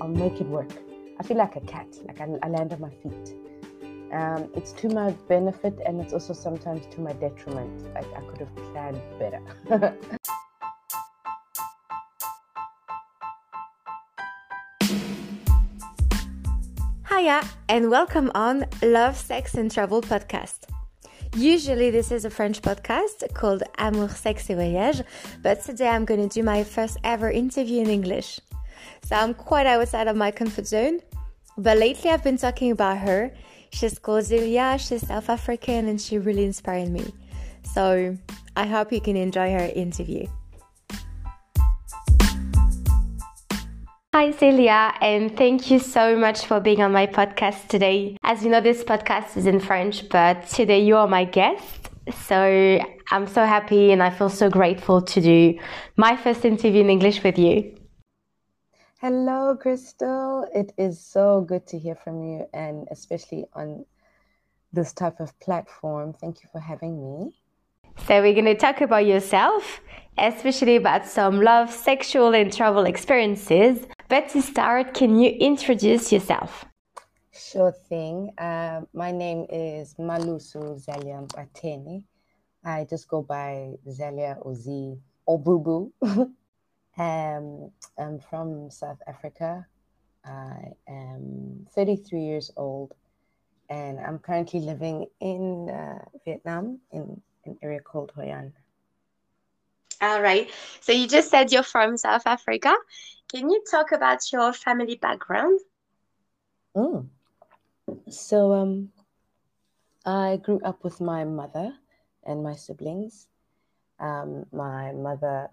I'll make it work. I feel like a cat, like I, I land on my feet. Um, it's to my benefit and it's also sometimes to my detriment. Like I could have planned better. Hiya, and welcome on Love, Sex, and Travel podcast. Usually, this is a French podcast called Amour, Sexe et Voyage, but today I'm going to do my first ever interview in English. So I'm quite outside of my comfort zone, but lately I've been talking about her. She's called Zelia, she's South African, and she really inspired me. So I hope you can enjoy her interview. Hi, Celia, and thank you so much for being on my podcast today. As you know, this podcast is in French, but today you are my guest. So I'm so happy and I feel so grateful to do my first interview in English with you. Hello, Crystal. It is so good to hear from you, and especially on this type of platform. Thank you for having me. So, we're going to talk about yourself, especially about some love, sexual, and travel experiences. But to start, can you introduce yourself? Sure thing. Uh, my name is Malusu Zalia Ateni. I just go by Zalia Ozi or Boo Boo. Um, I'm from South Africa. I am 33 years old and I'm currently living in uh, Vietnam in an area called Hoi An. All right. So you just said you're from South Africa. Can you talk about your family background? Mm. So um, I grew up with my mother and my siblings. Um, my mother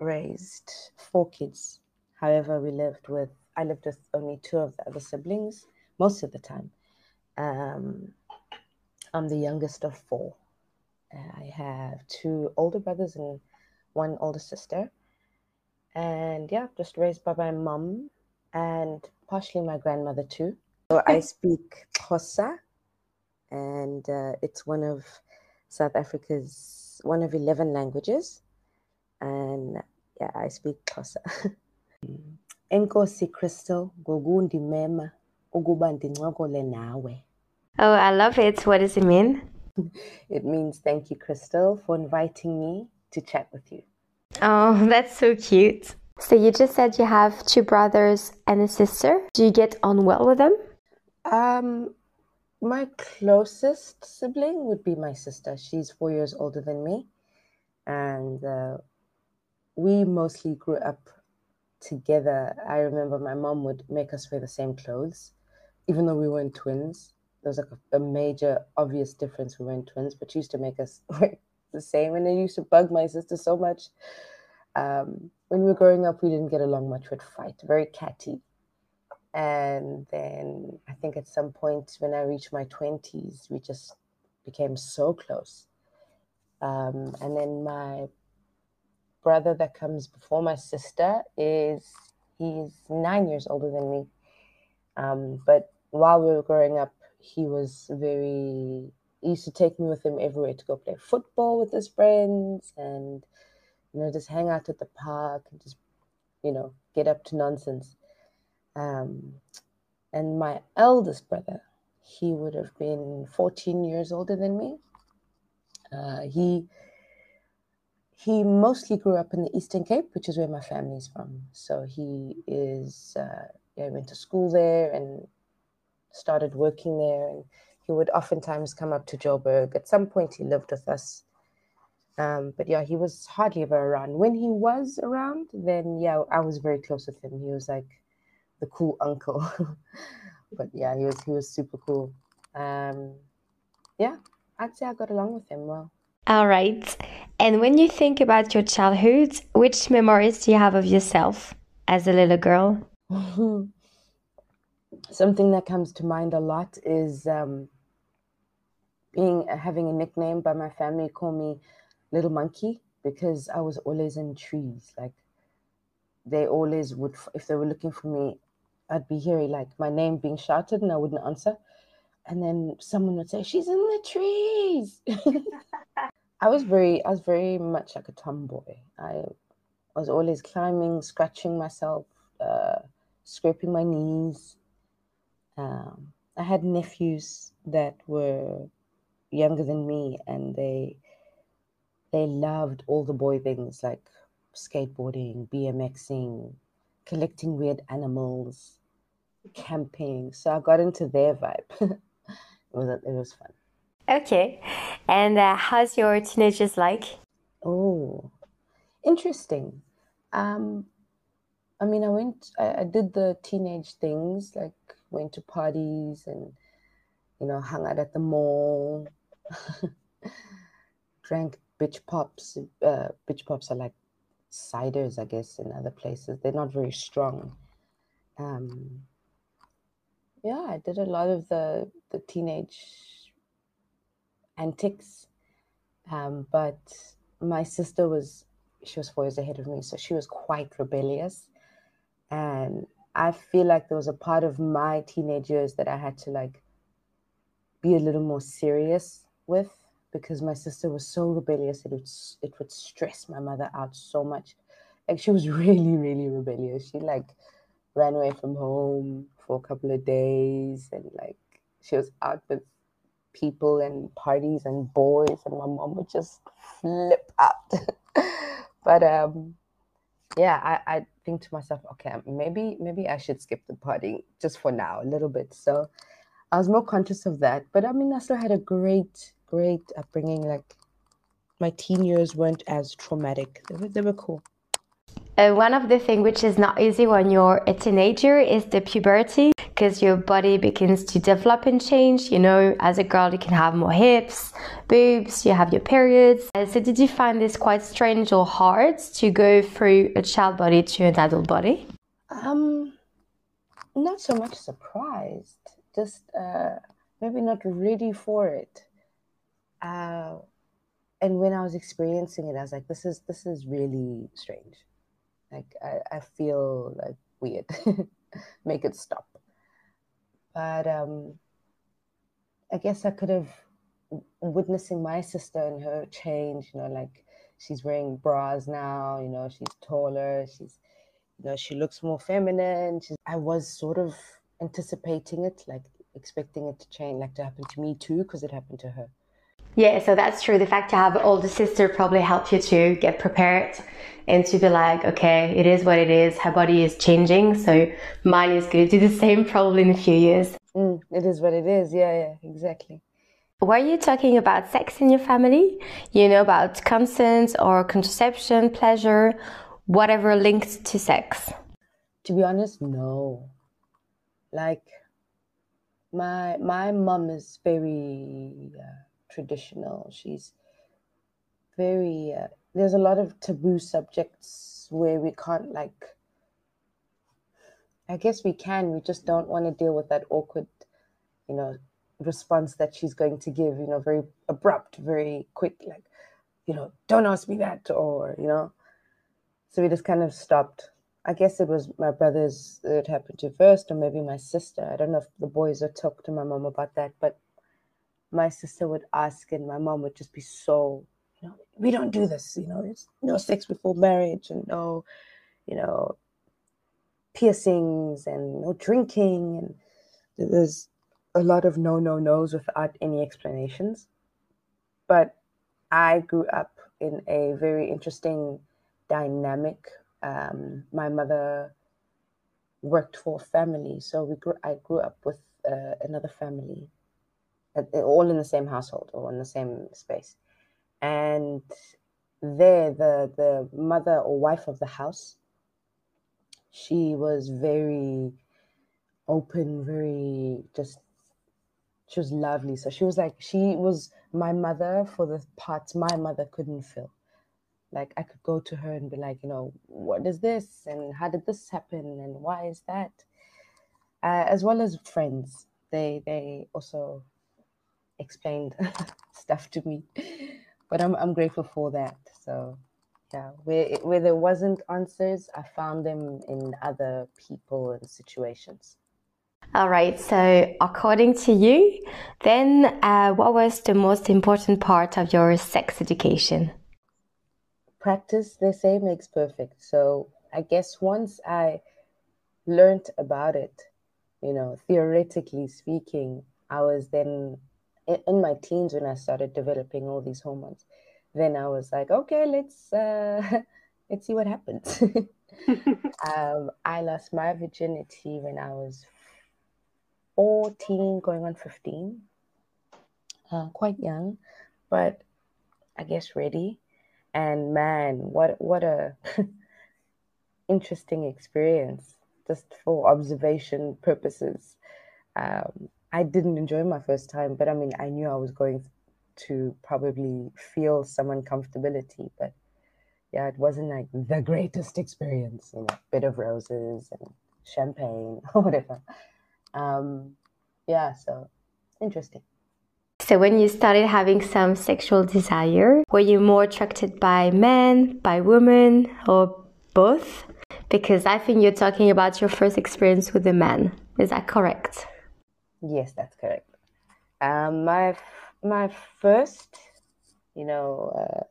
raised four kids. However, we lived with I lived with only two of the other siblings most of the time. Um, I'm the youngest of four. I have two older brothers and one older sister. And yeah, just raised by my mum and partially my grandmother too. So I speak Xhosa, and uh, it's one of South Africa's one of 11 languages. And yeah, I speak Xhosa. Enkosi Crystal, ngokundimema ukuba ndincokole nawe. Oh, I love it. What does it mean? It means thank you, Crystal, for inviting me to chat with you. Oh, that's so cute. So you just said you have two brothers and a sister. Do you get on well with them? Um, my closest sibling would be my sister. She's four years older than me, and uh, we mostly grew up together. I remember my mom would make us wear the same clothes, even though we weren't twins. There was like a, a major, obvious difference. We weren't twins, but she used to make us wear the same, and it used to bug my sister so much. Um, when we were growing up, we didn't get along much. We'd fight, very catty. And then I think at some point when I reached my 20s, we just became so close. Um, and then my brother that comes before my sister is he's nine years older than me. Um, but while we were growing up, he was very he used to take me with him everywhere to go play football with his friends and you know just hang out at the park and just you know get up to nonsense. Um, and my eldest brother, he would have been 14 years older than me. Uh, he he mostly grew up in the Eastern Cape, which is where my family's from. So he is, uh, yeah, went to school there and started working there. And he would oftentimes come up to Joburg. At some point, he lived with us. Um, but yeah, he was hardly ever around. When he was around, then yeah, I was very close with him. He was like the cool uncle. but yeah, he was he was super cool. Um, yeah, I'd say I got along with him well. All right. And when you think about your childhood, which memories do you have of yourself as a little girl? Something that comes to mind a lot is um, being having a nickname by my family call me Little Monkey because I was always in trees. Like they always would, if they were looking for me, I'd be hearing like my name being shouted and I wouldn't answer. And then someone would say, She's in the trees. I was very, I was very much like a tomboy. I was always climbing, scratching myself, uh, scraping my knees. Um, I had nephews that were younger than me, and they they loved all the boy things like skateboarding, BMXing, collecting weird animals, camping. So I got into their vibe. it was it was fun. Okay, and uh, how's your teenagers like? Oh, interesting. Um, I mean, I went, I, I did the teenage things like went to parties and you know hung out at the mall, drank bitch pops. Uh, bitch pops are like ciders, I guess, in other places. They're not very strong. Um, yeah, I did a lot of the the teenage antics, um, but my sister was she was four years ahead of me, so she was quite rebellious, and I feel like there was a part of my teenage years that I had to like be a little more serious with because my sister was so rebellious it would, it would stress my mother out so much. Like she was really, really rebellious. She like ran away from home for a couple of days and like she was out with people and parties and boys and my mom would just flip out. but um yeah, I, I think to myself, okay, maybe maybe I should skip the party just for now, a little bit. So I was more conscious of that. But I mean I still had a great great upbringing. Like my teen years weren't as traumatic. They were, they were cool. Uh, one of the things which is not easy when you're a teenager is the puberty because your body begins to develop and change. You know, as a girl, you can have more hips, boobs, you have your periods. Uh, so, did you find this quite strange or hard to go through a child body to an adult body? Um, not so much surprised, just uh, maybe not ready for it uh, and when I was experiencing it, I was like, this is this is really strange. Like I, I feel like weird. Make it stop. But um, I guess I could have witnessing my sister and her change. You know, like she's wearing bras now. You know, she's taller. She's you know she looks more feminine. She's, I was sort of anticipating it, like expecting it to change, like to happen to me too, because it happened to her. Yeah, so that's true. The fact to have older sister probably helped you to get prepared and to be like, okay, it is what it is. Her body is changing, so mine is going to do the same probably in a few years. Mm, it is what it is. Yeah, yeah, exactly. Were you talking about sex in your family? You know, about consent or contraception, pleasure, whatever linked to sex? To be honest, no. Like, my my mom is very uh, traditional. She's very, uh, there's a lot of taboo subjects where we can't, like, I guess we can, we just don't want to deal with that awkward, you know, response that she's going to give, you know, very abrupt, very quick, like, you know, don't ask me that, or, you know. So we just kind of stopped. I guess it was my brothers that happened to first, or maybe my sister. I don't know if the boys would talk to my mom about that, but my sister would ask, and my mom would just be so, you know, we don't do this, you know, it's no sex before marriage and no, you know, piercings and no drinking. And there's a lot of no, no, no's without any explanations. But I grew up in a very interesting dynamic. Um, my mother worked for a family, so we grew. I grew up with uh, another family all in the same household or in the same space. And there, the the mother or wife of the house, she was very open, very just she was lovely. So she was like she was my mother for the parts my mother couldn't fill. Like I could go to her and be like, you know, what is this and how did this happen and why is that? Uh, as well as friends, they they also explained stuff to me. But I'm I'm grateful for that. So yeah, where where there wasn't answers, I found them in other people and situations. All right. So, according to you, then uh, what was the most important part of your sex education? Practice, they say, makes perfect. So, I guess once I learned about it, you know, theoretically speaking, I was then in my teens when I started developing all these hormones. Then I was like, okay, let's uh, let's see what happens. um, I lost my virginity when I was 14, going on 15. Uh, quite young, but I guess ready. And man, what what a interesting experience just for observation purposes. Um, I didn't enjoy my first time, but I mean, I knew I was going to probably feel some uncomfortability, but yeah, it wasn't like the greatest experience, you know, bit of roses and champagne or whatever. Um, yeah, so interesting. So, when you started having some sexual desire, were you more attracted by men, by women, or both? Because I think you're talking about your first experience with a man. Is that correct? Yes, that's correct. Um, my my first, you know, uh,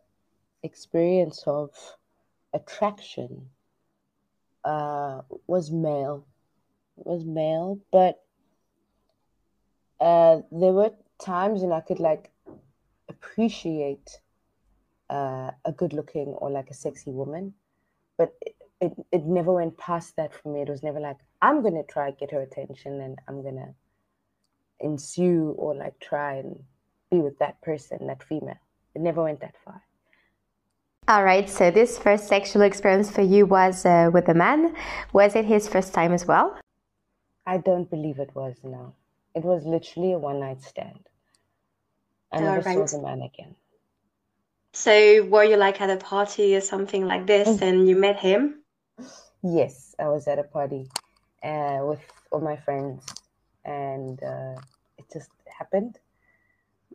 experience of attraction uh, was male. Was male, but uh, there were times when I could like appreciate uh, a good looking or like a sexy woman, but it, it, it never went past that for me. It was never like, I'm going to try get her attention and I'm going to ensue or like try and be with that person, that female. It never went that far. All right, so this first sexual experience for you was uh, with a man. Was it his first time as well? I don't believe it was, no. It was literally a one night stand. I never right. saw the man again. So, were you like at a party or something like this mm. and you met him? Yes, I was at a party uh, with all my friends and uh, it just happened.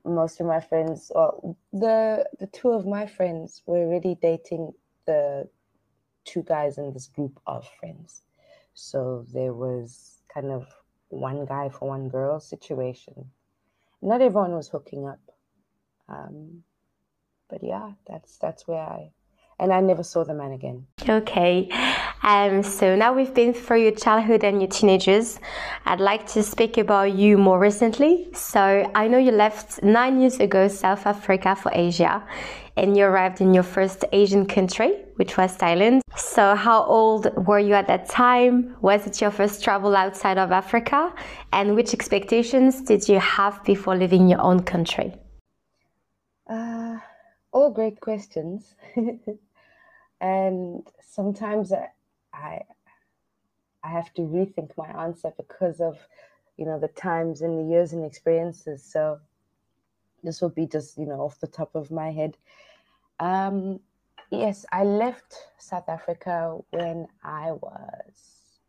Most of my friends, well, the the two of my friends were really dating the two guys in this group of friends, so there was kind of one guy for one girl situation. Not everyone was hooking up, um, but yeah, that's that's where I and I never saw the man again. Okay. Um, so now we've been through your childhood and your teenagers. I'd like to speak about you more recently. So I know you left nine years ago South Africa for Asia and you arrived in your first Asian country, which was Thailand. So how old were you at that time? Was it your first travel outside of Africa? And which expectations did you have before leaving your own country? Uh, all great questions. and sometimes I, I I have to rethink my answer because of you know the times and the years and experiences. So this will be just you know off the top of my head. Um, yes, I left South Africa when I was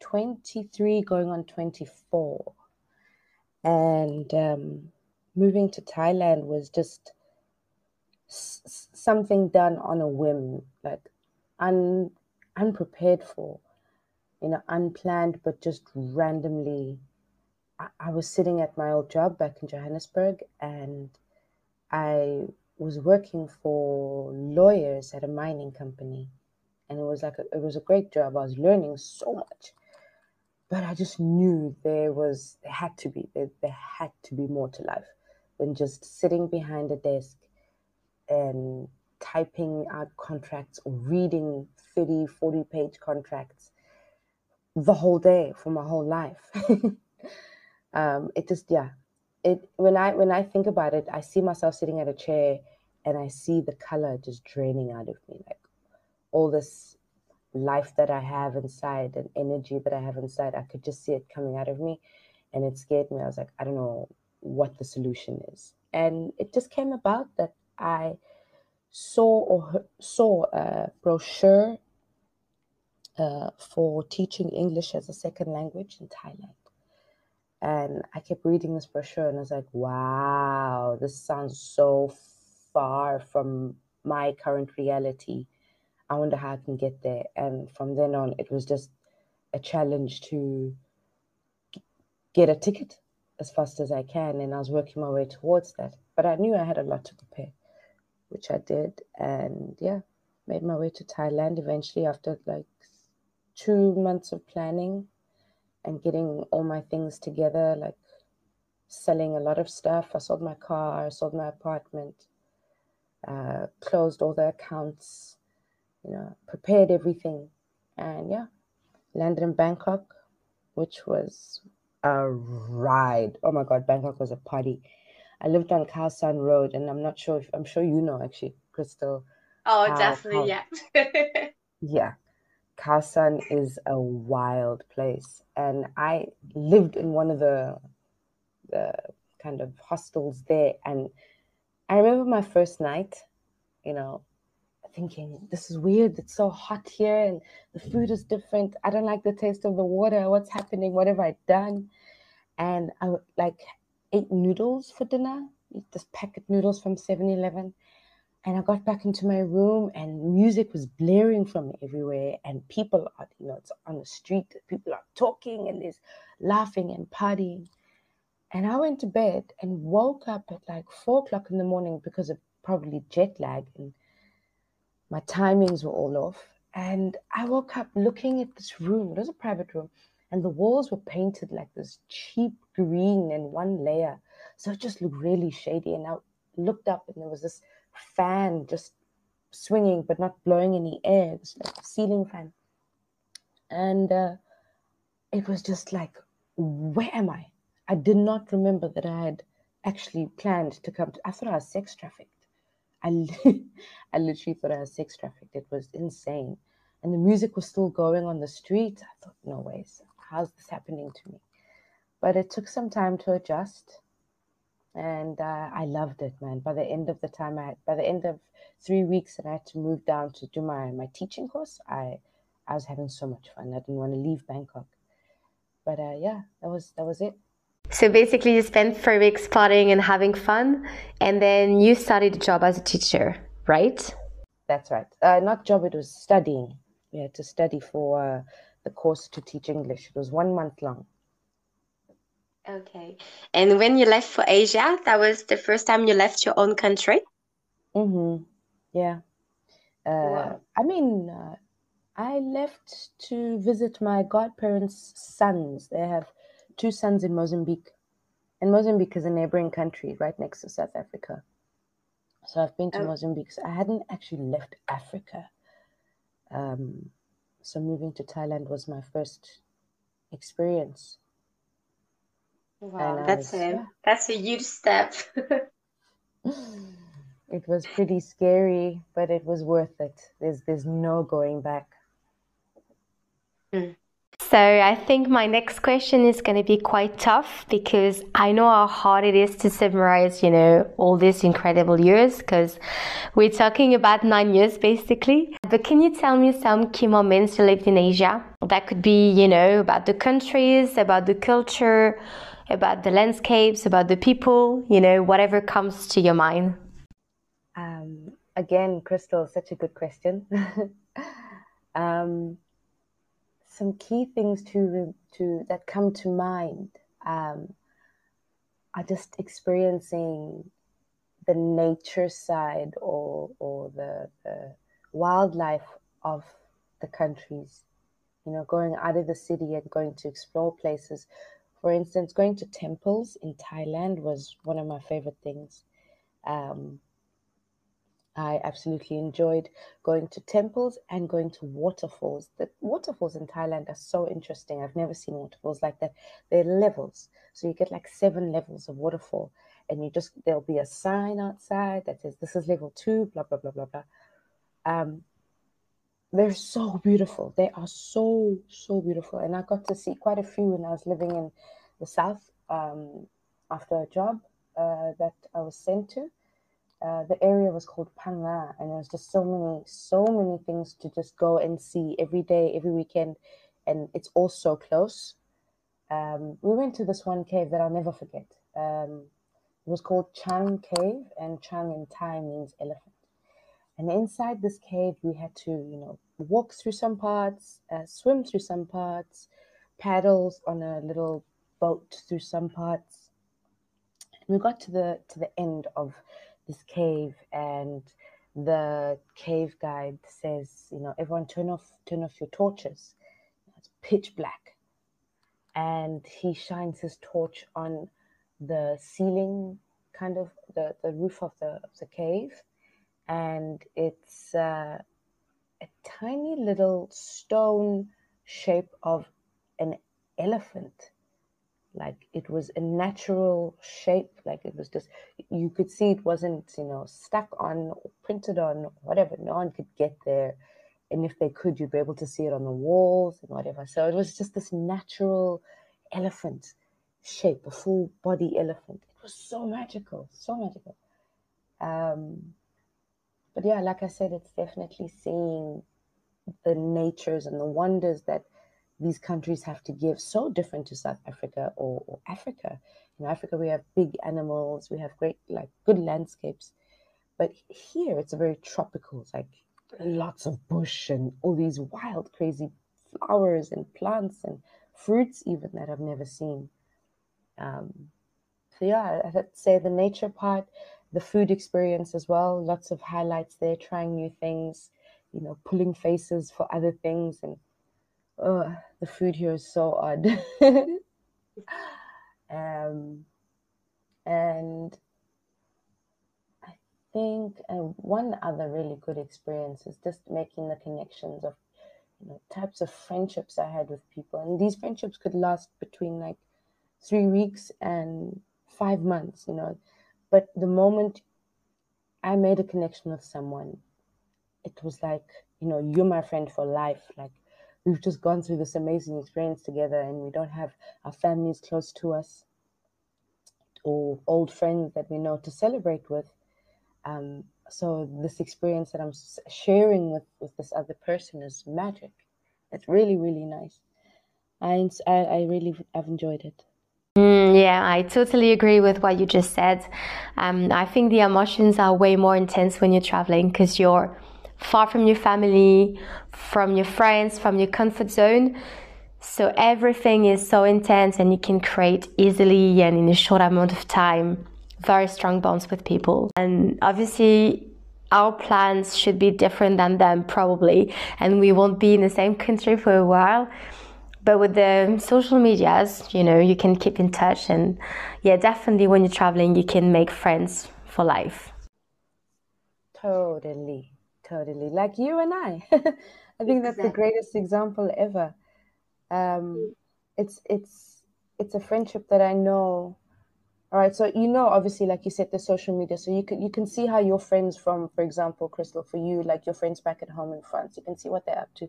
23, going on 24, and um, moving to Thailand was just something done on a whim, like un, unprepared for, you know, unplanned, but just randomly. I, I was sitting at my old job back in Johannesburg and I was working for lawyers at a mining company. And it was like, a, it was a great job. I was learning so much but I just knew there was there had to be there, there had to be more to life than just sitting behind a desk and typing out contracts or reading 30, 40 page contracts the whole day for my whole life. um, it just, yeah. It when I when I think about it, I see myself sitting at a chair and I see the color just draining out of me, like all this life that I have inside and energy that I have inside. I could just see it coming out of me, and it scared me. I was like, I don't know what the solution is, and it just came about that I saw or saw a brochure uh, for teaching English as a second language in Thailand. And I kept reading this brochure and I was like, wow, this sounds so far from my current reality. I wonder how I can get there. And from then on, it was just a challenge to get a ticket as fast as I can. And I was working my way towards that. But I knew I had a lot to prepare which I did, and yeah, made my way to Thailand eventually after like two months of planning and getting all my things together, like selling a lot of stuff. I sold my car, I sold my apartment, uh, closed all the accounts, you know, prepared everything. And yeah, landed in Bangkok, which was a ride. Oh my God, Bangkok was a party. I lived on Khaosan Road, and I'm not sure if I'm sure you know actually, Crystal. Oh, how, definitely, how, yeah. yeah, Khaosan is a wild place, and I lived in one of the the kind of hostels there, and I remember my first night. You know, thinking this is weird it's so hot here and the food is different i don't like the taste of the water what's happening what have i done and i like ate noodles for dinner this packet noodles from 7-eleven and i got back into my room and music was blaring from everywhere and people are you know it's on the street people are talking and there's laughing and partying and i went to bed and woke up at like four o'clock in the morning because of probably jet lag and my timings were all off. And I woke up looking at this room. It was a private room. And the walls were painted like this cheap green and one layer. So it just looked really shady. And I looked up and there was this fan just swinging but not blowing any air. It was like a ceiling fan. And uh, it was just like, where am I? I did not remember that I had actually planned to come to, I thought I was sex trafficked. I, I literally thought I was sex trafficked. It was insane. And the music was still going on the street. I thought, no ways. How's this happening to me? But it took some time to adjust. And uh, I loved it, man. By the end of the time, I had, by the end of three weeks that I had to move down to do my, my teaching course, I, I was having so much fun. I didn't want to leave Bangkok. But uh, yeah, that was that was it. So basically, you spent three weeks partying and having fun, and then you started a job as a teacher, right? That's right. Uh, not job; it was studying. Yeah, to study for uh, the course to teach English. It was one month long. Okay. And when you left for Asia, that was the first time you left your own country. Mm-hmm. Yeah. Uh, wow. I mean, uh, I left to visit my godparents' sons. They have two sons in Mozambique. And Mozambique is a neighboring country right next to South Africa. So I've been to oh. Mozambique. So I hadn't actually left Africa. Um, so moving to Thailand was my first experience. Wow, that's was, a that's a huge step. it was pretty scary, but it was worth it. There's there's no going back. Mm. So I think my next question is going to be quite tough because I know how hard it is to summarize, you know, all these incredible years because we're talking about nine years basically. But can you tell me some key moments you lived in Asia? That could be, you know, about the countries, about the culture, about the landscapes, about the people, you know, whatever comes to your mind. Um, again, Crystal, such a good question. um, some key things to to that come to mind um, are just experiencing the nature side or or the, the wildlife of the countries you know going out of the city and going to explore places for instance going to temples in thailand was one of my favorite things um, I absolutely enjoyed going to temples and going to waterfalls. The waterfalls in Thailand are so interesting. I've never seen waterfalls like that. They're levels. So you get like seven levels of waterfall. And you just, there'll be a sign outside that says, this is level two, blah, blah, blah, blah, blah. Um, they're so beautiful. They are so, so beautiful. And I got to see quite a few when I was living in the South um, after a job uh, that I was sent to uh, the area was called Phang and there was just so many, so many things to just go and see every day, every weekend, and it's all so close. Um, we went to this one cave that I'll never forget. Um, it was called Chang Cave, and Chang in Thai means elephant. And inside this cave, we had to, you know, walk through some parts, uh, swim through some parts, paddles on a little boat through some parts. We got to the to the end of this cave and the cave guide says you know everyone turn off turn off your torches It's pitch black. And he shines his torch on the ceiling, kind of the, the roof of the, of the cave. And it's uh, a tiny little stone shape of an elephant. Like it was a natural shape like it was just you could see it wasn't you know stuck on or printed on or whatever. No one could get there. And if they could you'd be able to see it on the walls and whatever. So it was just this natural elephant shape a full body elephant. It was so magical so magical. Um but yeah like i said it's definitely seeing the natures and the wonders that these countries have to give so different to South Africa or, or Africa. In Africa, we have big animals, we have great, like, good landscapes. But here, it's a very tropical, like lots of bush and all these wild, crazy flowers and plants and fruits, even that I've never seen. Um, so, yeah, I'd say the nature part, the food experience as well, lots of highlights there, trying new things, you know, pulling faces for other things and oh, the food here is so odd. um, and I think uh, one other really good experience is just making the connections of you know types of friendships I had with people, and these friendships could last between like three weeks and five months. You know, but the moment I made a connection with someone, it was like you know you're my friend for life. Like we've just gone through this amazing experience together and we don't have our families close to us or old friends that we know to celebrate with. Um, so this experience that i'm sharing with with this other person is magic. It's really really nice. I, I really have enjoyed it yeah, I totally agree with what you just said. Um, I think the emotions are way more intense when you're traveling because you're far from your family, from your friends, from your comfort zone. So everything is so intense and you can create easily and in a short amount of time very strong bonds with people. And obviously our plans should be different than them probably and we won't be in the same country for a while. But with the social medias, you know, you can keep in touch and yeah, definitely when you're traveling you can make friends for life. Totally totally like you and I. I think that's the greatest example ever. Um, it's it's it's a friendship that I know. All right, so you know, obviously, like you said, the social media. So you can you can see how your friends from, for example, Crystal, for you, like your friends back at home in France, you can see what they're up to.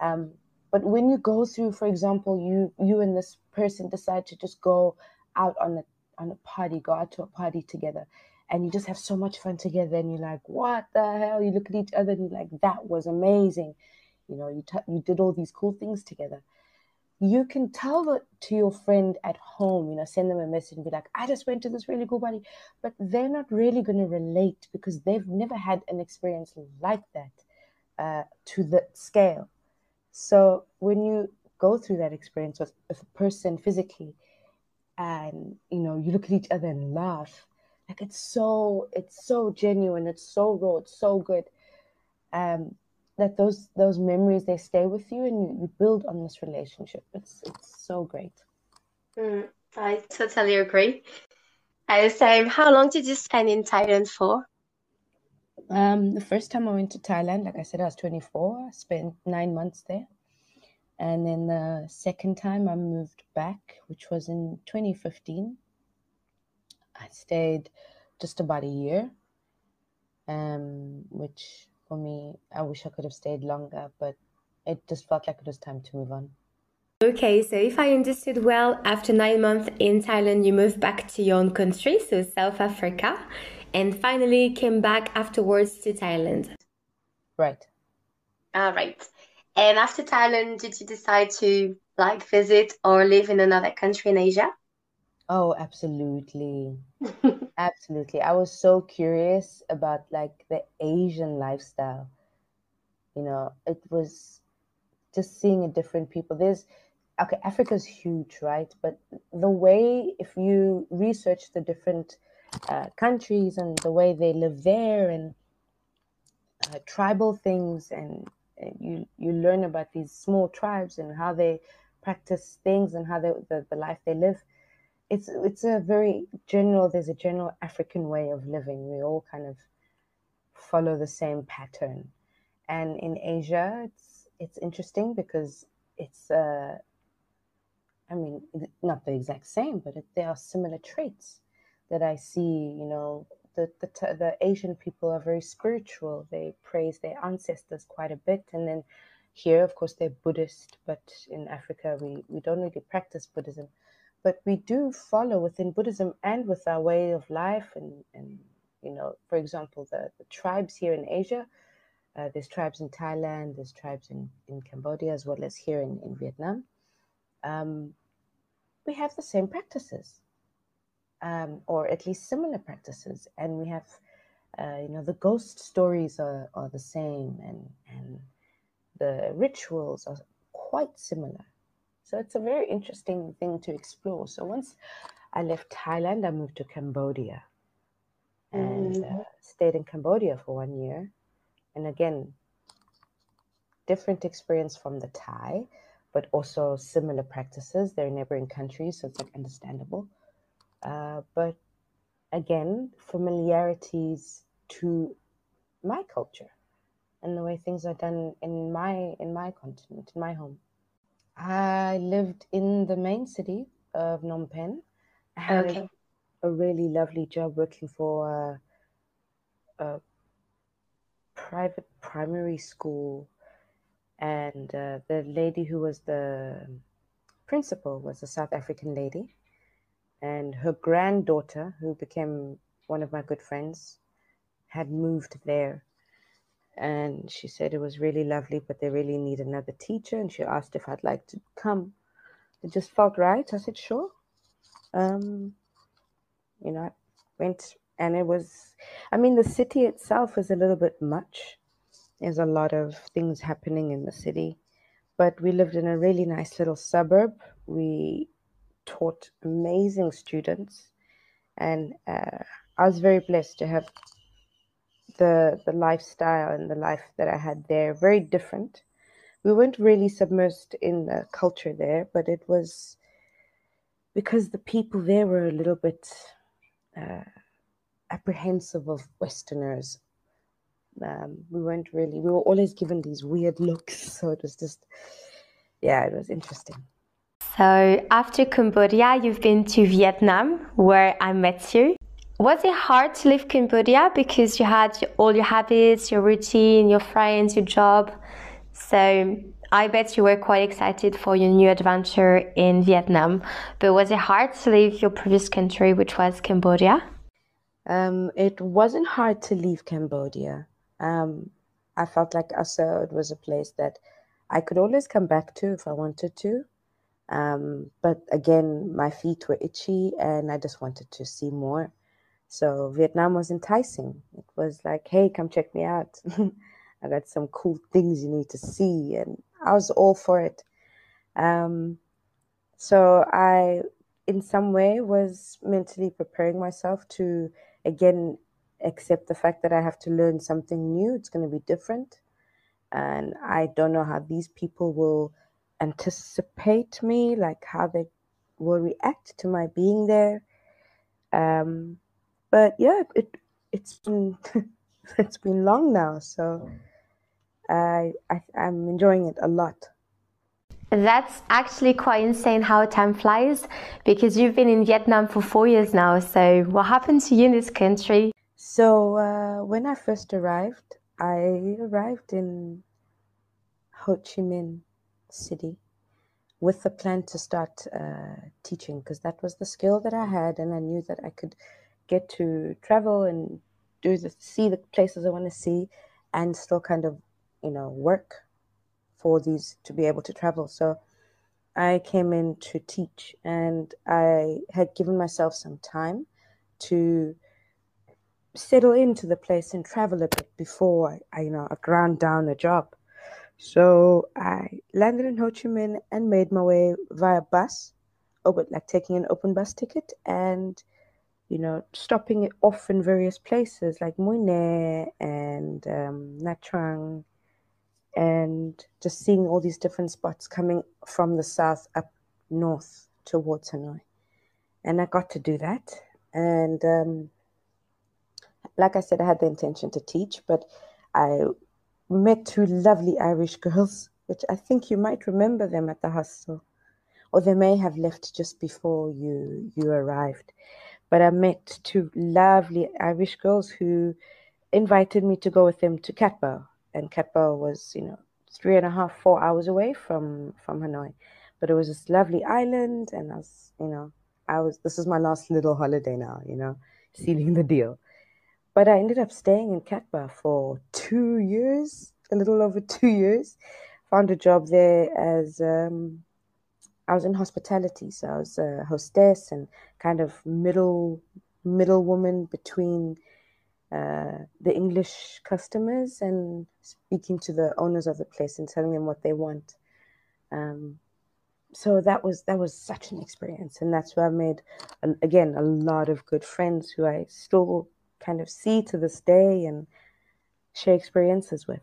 Um, but when you go through, for example, you you and this person decide to just go out on a on a party, go out to a party together, and you just have so much fun together and you're like what the hell? You look at each other and you're like that was amazing. You know you t- you did all these cool things together. You can tell that to your friend at home you know send them a message and be like i just went to this really cool party but they're not really going to relate because they've never had an experience like that uh, to the scale so when you go through that experience with, with a person physically and you know you look at each other and laugh like it's so it's so genuine it's so raw it's so good um that those those memories they stay with you and you, you build on this relationship. It's it's so great. Mm, i totally agree. I same how long did you spend in thailand for um the first time i went to thailand like i said i was 24 i spent nine months there. And then the second time i moved back which was in 2015 I stayed just about a year, um, which for me, I wish I could have stayed longer, but it just felt like it was time to move on. Okay, so if I understood well, after nine months in Thailand, you moved back to your own country, so South Africa, and finally came back afterwards to Thailand. Right. All right. And after Thailand, did you decide to like visit or live in another country in Asia? Oh, absolutely. Absolutely. I was so curious about like the Asian lifestyle. You know, it was just seeing a different people. There's okay, Africa's huge, right? But the way if you research the different uh, countries and the way they live there and uh, tribal things and you you learn about these small tribes and how they practice things and how they the, the life they live. It's it's a very general there's a general african way of living. We all kind of follow the same pattern. And in asia it's it's interesting because it's uh i mean not the exact same but it, there are similar traits that i see you know the, the the asian people are very spiritual they praise their ancestors quite a bit and then here of course they're buddhist but in africa we we don't really practice buddhism but we do follow within Buddhism and with our way of life. And, and you know, for example, the, the tribes here in Asia, uh, there's tribes in Thailand, there's tribes in, in Cambodia, as well as here in, in Vietnam. Um, we have the same practices, um, or at least similar practices. And we have, uh, you know, the ghost stories are, are the same, and, and the rituals are quite similar. So it's a very interesting thing to explore. So once I left Thailand, I moved to Cambodia and mm-hmm. uh, stayed in Cambodia for one year. And again, different experience from the Thai, but also similar practices. They're neighboring countries, so it's like understandable. Uh, but again, familiarities to my culture and the way things are done in my in my continent, in my home. I lived in the main city of Phnom Penh. I had okay. a, a, really lovely job working for a, a private primary school, and uh, the lady who was the principal was a South African lady, and her granddaughter, who became one of my good friends, had moved there and she said it was really lovely, but they really need another teacher. And she asked if I'd like to come. It just felt right. I said, sure. Um, you know, I went, and it was, I mean, the city itself is a little bit much. There's a lot of things happening in the city, but we lived in a really nice little suburb. We taught amazing students, and uh, I was very blessed to have the the lifestyle and the life that I had there very different. We weren't really submersed in the culture there, but it was because the people there were a little bit uh, apprehensive of Westerners. Um, we weren't really. We were always given these weird looks, so it was just, yeah, it was interesting. So after Cambodia, you've been to Vietnam, where I met you. Was it hard to leave Cambodia because you had all your habits, your routine, your friends, your job? So I bet you were quite excited for your new adventure in Vietnam. But was it hard to leave your previous country, which was Cambodia? Um, it wasn't hard to leave Cambodia. Um, I felt like it was a place that I could always come back to if I wanted to. Um, but again, my feet were itchy and I just wanted to see more. So Vietnam was enticing. It was like, hey, come check me out. I got some cool things you need to see. And I was all for it. Um, so I, in some way, was mentally preparing myself to, again, accept the fact that I have to learn something new. It's going to be different. And I don't know how these people will anticipate me, like how they will react to my being there. Um, but yeah, it it's been it's been long now, so I, I I'm enjoying it a lot. That's actually quite insane how time flies because you've been in Vietnam for four years now. So, what happened to you in this country? So, uh, when I first arrived, I arrived in Ho Chi Minh City with the plan to start uh, teaching because that was the skill that I had, and I knew that I could get to travel and do the see the places I want to see and still kind of, you know, work for these to be able to travel. So I came in to teach and I had given myself some time to settle into the place and travel a bit before I, you know, I ground down a job. So I landed in Ho Chi Minh and made my way via bus, oh, but like taking an open bus ticket and you know, stopping off in various places like Mui Ne and um, Nha Trang and just seeing all these different spots coming from the south up north towards Hanoi. And I got to do that. And um, like I said, I had the intention to teach, but I met two lovely Irish girls, which I think you might remember them at the hostel, or they may have left just before you you arrived. But I met two lovely Irish girls who invited me to go with them to Cat Ba, and Cat Ba was, you know, three and a half, four hours away from from Hanoi. But it was this lovely island, and I was, you know, I was. This is my last little holiday now, you know, sealing the deal. But I ended up staying in Cat Ba for two years, a little over two years. Found a job there as um, I was in hospitality, so I was a hostess and kind of middle middle woman between uh, the English customers and speaking to the owners of the place and telling them what they want. Um, so that was that was such an experience, and that's where I made again a lot of good friends who I still kind of see to this day and share experiences with.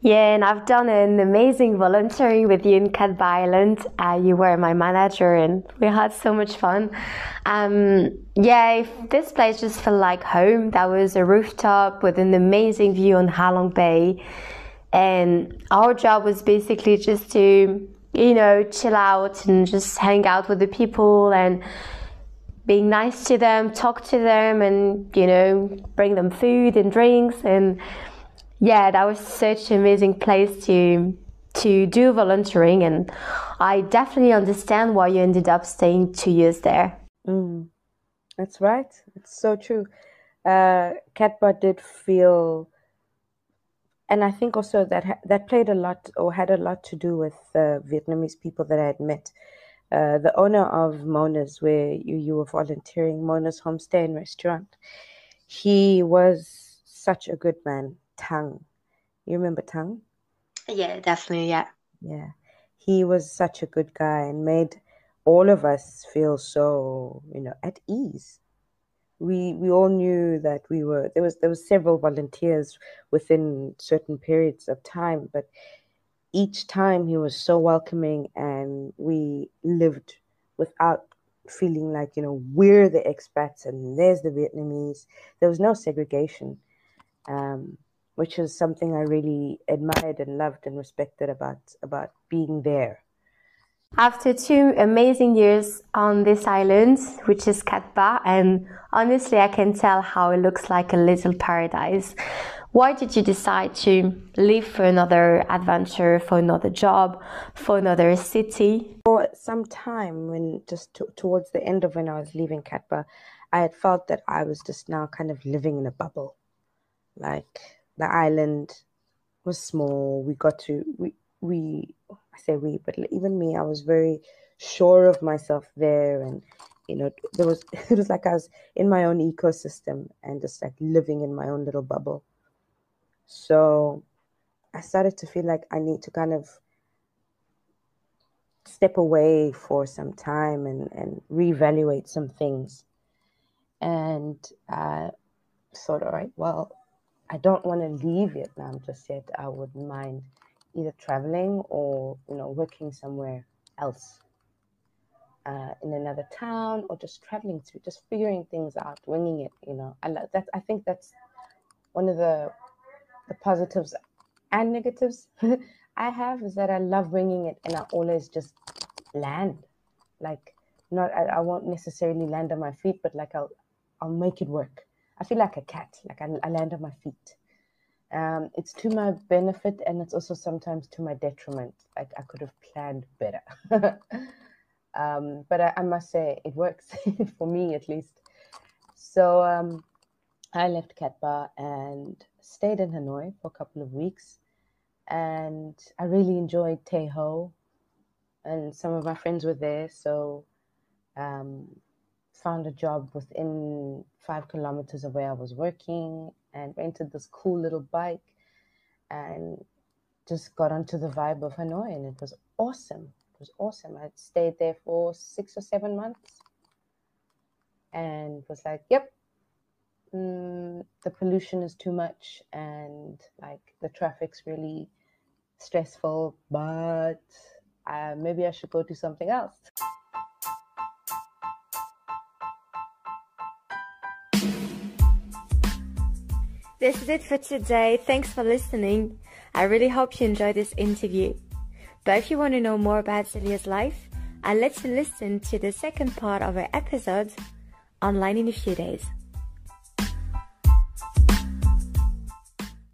Yeah, and I've done an amazing volunteering with you in Cat Island. Uh, you were my manager, and we had so much fun. Um, yeah, this place just felt like home. That was a rooftop with an amazing view on Halong Bay, and our job was basically just to, you know, chill out and just hang out with the people and being nice to them, talk to them, and you know, bring them food and drinks. And yeah, that was such an amazing place to to do volunteering, and I definitely understand why you ended up staying two years there. Mm, that's right. It's so true. Uh, Cat Ba did feel, and I think also that that played a lot or had a lot to do with the Vietnamese people that I had met uh, the owner of Mona's, where you, you were volunteering, Mona's Homestay and Restaurant. He was such a good man, Tang. You remember Tang? Yeah, definitely. Yeah. Yeah. He was such a good guy and made all of us feel so, you know, at ease. We we all knew that we were there was there was several volunteers within certain periods of time, but each time he was so welcoming and we lived without feeling like you know we're the expats and there's the vietnamese there was no segregation um, which is something i really admired and loved and respected about about being there after two amazing years on this island, which is Cat Ba, and honestly, I can tell how it looks like a little paradise. Why did you decide to leave for another adventure, for another job, for another city? For some time, when just towards the end of when I was leaving Cat Ba, I had felt that I was just now kind of living in a bubble. Like the island was small. We got to we we I say we, but even me, I was very sure of myself there, and you know, there was it was like I was in my own ecosystem and just like living in my own little bubble. So I started to feel like I need to kind of step away for some time and, and reevaluate some things. And I thought, all right, well, I don't want to leave Vietnam just yet. I wouldn't mind either traveling or, you know, working somewhere else. Uh, in another town or just traveling through, just figuring things out, winging it. You know, I that. I think that's one of the the positives and negatives I have is that I love winging it and I always just land. Like not I, I won't necessarily land on my feet, but like I'll I'll make it work. I feel like a cat, like I, I land on my feet. Um, it's to my benefit and it's also sometimes to my detriment. Like I could have planned better. um, but I, I, must say it works for me at least. So um, I left Cat Ba and stayed in Hanoi for a couple of weeks, and I really enjoyed Tay Ho, and some of my friends were there, so um, found a job within five kilometers of where I was working, and rented this cool little bike, and just got onto the vibe of Hanoi, and it was awesome. It was awesome. I stayed there for six or seven months, and was like, "Yep, mm, the pollution is too much and like the traffic's really stressful, but uh, maybe I should go do something else. This is it for today. Thanks for listening. I really hope you enjoyed this interview. But if you want to know more about Celia's life, I'll let you listen to the second part of our episode online in a few days.